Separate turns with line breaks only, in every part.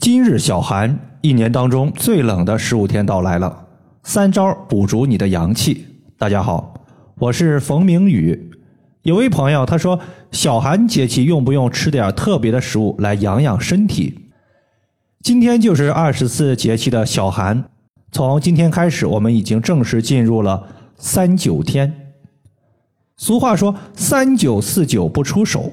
今日小寒，一年当中最冷的十五天到来了。三招补足你的阳气。大家好，我是冯明宇。有位朋友他说，小寒节气用不用吃点特别的食物来养养身体？今天就是二十四节气的小寒，从今天开始，我们已经正式进入了三九天。俗话说“三九四九不出手”。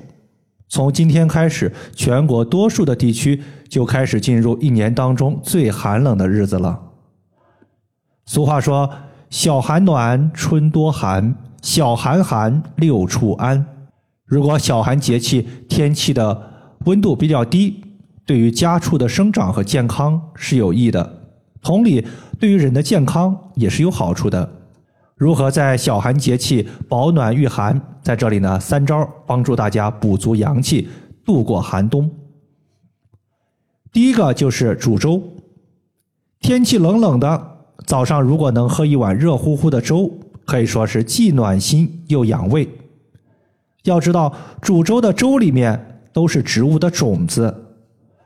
从今天开始，全国多数的地区就开始进入一年当中最寒冷的日子了。俗话说：“小寒暖，春多寒；小寒寒，六畜安。”如果小寒节气天气的温度比较低，对于家畜的生长和健康是有益的。同理，对于人的健康也是有好处的。如何在小寒节气保暖御寒？在这里呢，三招帮助大家补足阳气，度过寒冬。第一个就是煮粥。天气冷冷的，早上如果能喝一碗热乎乎的粥，可以说是既暖心又养胃。要知道，煮粥的粥里面都是植物的种子，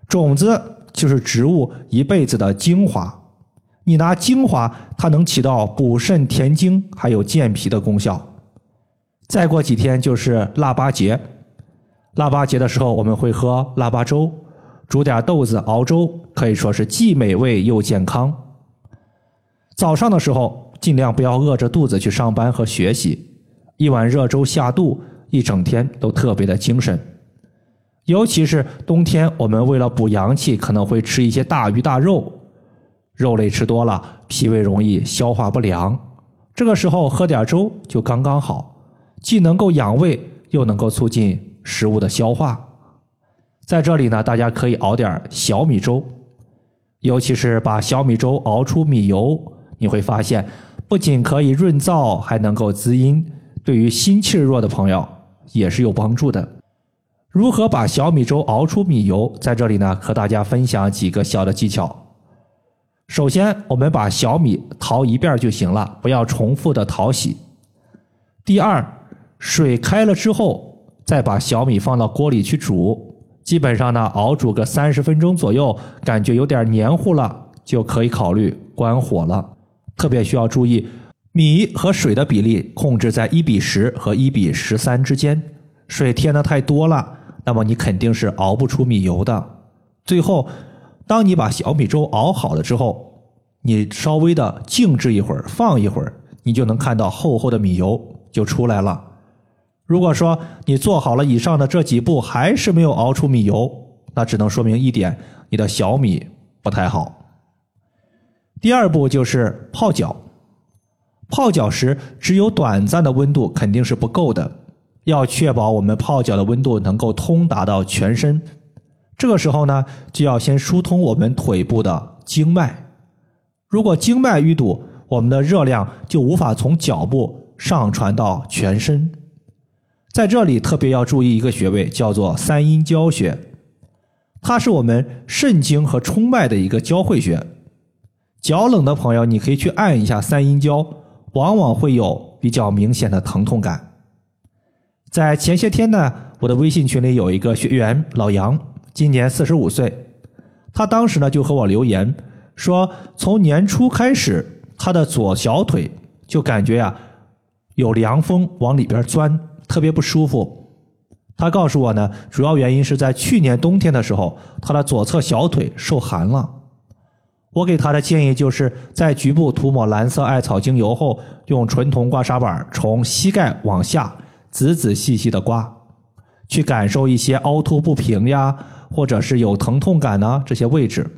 种子就是植物一辈子的精华。你拿精华，它能起到补肾填精，还有健脾的功效。再过几天就是腊八节，腊八节的时候我们会喝腊八粥，煮点豆子熬粥，可以说是既美味又健康。早上的时候尽量不要饿着肚子去上班和学习，一碗热粥下肚，一整天都特别的精神。尤其是冬天，我们为了补阳气，可能会吃一些大鱼大肉。肉类吃多了，脾胃容易消化不良。这个时候喝点粥就刚刚好，既能够养胃，又能够促进食物的消化。在这里呢，大家可以熬点小米粥，尤其是把小米粥熬出米油，你会发现不仅可以润燥，还能够滋阴，对于心气弱的朋友也是有帮助的。如何把小米粥熬出米油？在这里呢，和大家分享几个小的技巧。首先，我们把小米淘一遍就行了，不要重复的淘洗。第二，水开了之后，再把小米放到锅里去煮，基本上呢熬煮个三十分钟左右，感觉有点黏糊了，就可以考虑关火了。特别需要注意，米和水的比例控制在一比十和一比十三之间，水添的太多了，那么你肯定是熬不出米油的。最后。当你把小米粥熬好了之后，你稍微的静置一会儿，放一会儿，你就能看到厚厚的米油就出来了。如果说你做好了以上的这几步还是没有熬出米油，那只能说明一点，你的小米不太好。第二步就是泡脚，泡脚时只有短暂的温度肯定是不够的，要确保我们泡脚的温度能够通达到全身。这个时候呢，就要先疏通我们腿部的经脉。如果经脉淤堵，我们的热量就无法从脚部上传到全身。在这里特别要注意一个穴位，叫做三阴交穴，它是我们肾经和冲脉的一个交汇穴。脚冷的朋友，你可以去按一下三阴交，往往会有比较明显的疼痛感。在前些天呢，我的微信群里有一个学员老杨。今年四十五岁，他当时呢就和我留言说，从年初开始，他的左小腿就感觉呀有凉风往里边钻，特别不舒服。他告诉我呢，主要原因是在去年冬天的时候，他的左侧小腿受寒了。我给他的建议就是在局部涂抹蓝色艾草精油后，用纯铜刮痧板从膝盖往下仔仔细细的刮，去感受一些凹凸不平呀。或者是有疼痛感呢？这些位置，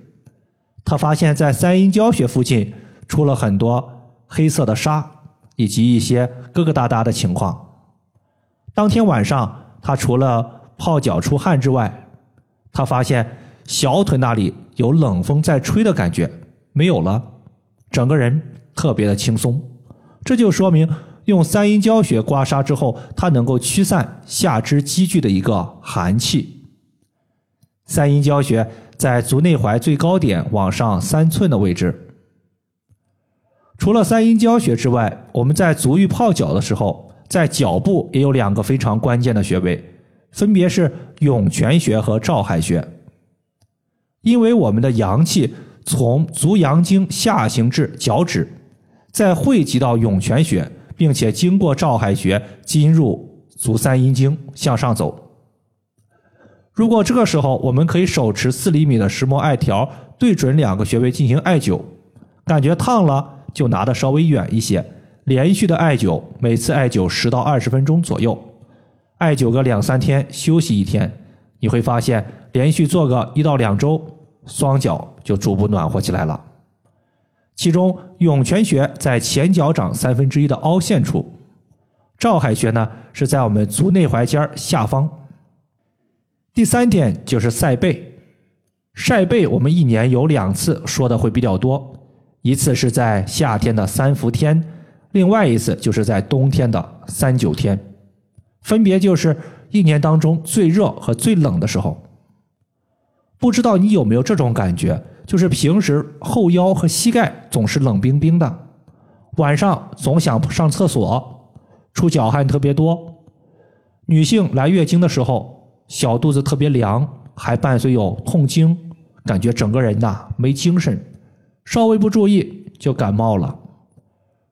他发现，在三阴交穴附近出了很多黑色的沙，以及一些疙疙瘩瘩的情况。当天晚上，他除了泡脚出汗之外，他发现小腿那里有冷风在吹的感觉没有了，整个人特别的轻松。这就说明，用三阴交穴刮痧之后，它能够驱散下肢积聚的一个寒气。三阴交穴在足内踝最高点往上三寸的位置。除了三阴交穴之外，我们在足浴泡脚的时候，在脚部也有两个非常关键的穴位，分别是涌泉穴和照海穴。因为我们的阳气从足阳经下行至脚趾，再汇集到涌泉穴，并且经过照海穴进入足三阴经向上走。如果这个时候我们可以手持四厘米的石墨艾条，对准两个穴位进行艾灸，感觉烫了就拿的稍微远一些，连续的艾灸，每次艾灸十到二十分钟左右，艾灸个两三天，休息一天，你会发现连续做个一到两周，双脚就逐步暖和起来了。其中涌泉穴在前脚掌三分之一的凹陷处，照海穴呢是在我们足内踝尖下方。第三点就是晒背，晒背我们一年有两次说的会比较多，一次是在夏天的三伏天，另外一次就是在冬天的三九天，分别就是一年当中最热和最冷的时候。不知道你有没有这种感觉，就是平时后腰和膝盖总是冷冰冰的，晚上总想上厕所，出脚汗特别多，女性来月经的时候。小肚子特别凉，还伴随有痛经，感觉整个人呐没精神，稍微不注意就感冒了。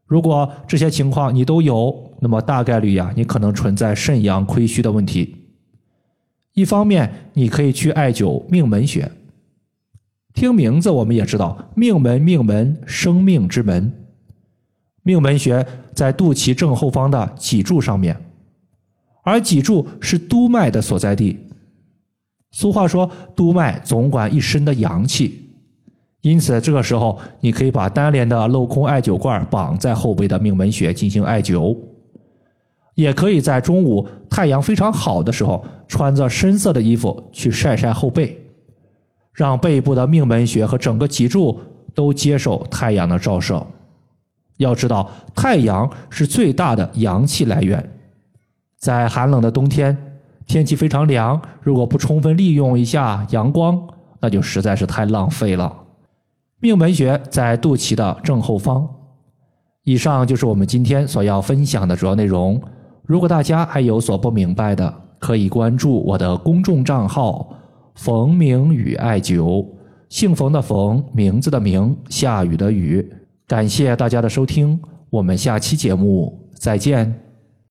如果这些情况你都有，那么大概率呀，你可能存在肾阳亏虚的问题。一方面，你可以去艾灸命门穴。听名字我们也知道，命门命门，生命之门。命门穴在肚脐正后方的脊柱上面。而脊柱是督脉的所在地。俗话说，督脉总管一身的阳气，因此这个时候你可以把单连的镂空艾灸罐绑在后背的命门穴进行艾灸，也可以在中午太阳非常好的时候，穿着深色的衣服去晒晒后背，让背部的命门穴和整个脊柱都接受太阳的照射。要知道，太阳是最大的阳气来源。在寒冷的冬天，天气非常凉，如果不充分利用一下阳光，那就实在是太浪费了。命门穴在肚脐的正后方。以上就是我们今天所要分享的主要内容。如果大家还有所不明白的，可以关注我的公众账号“冯明宇艾灸”，姓冯的冯，名字的名，下雨的雨。感谢大家的收听，我们下期节目再见。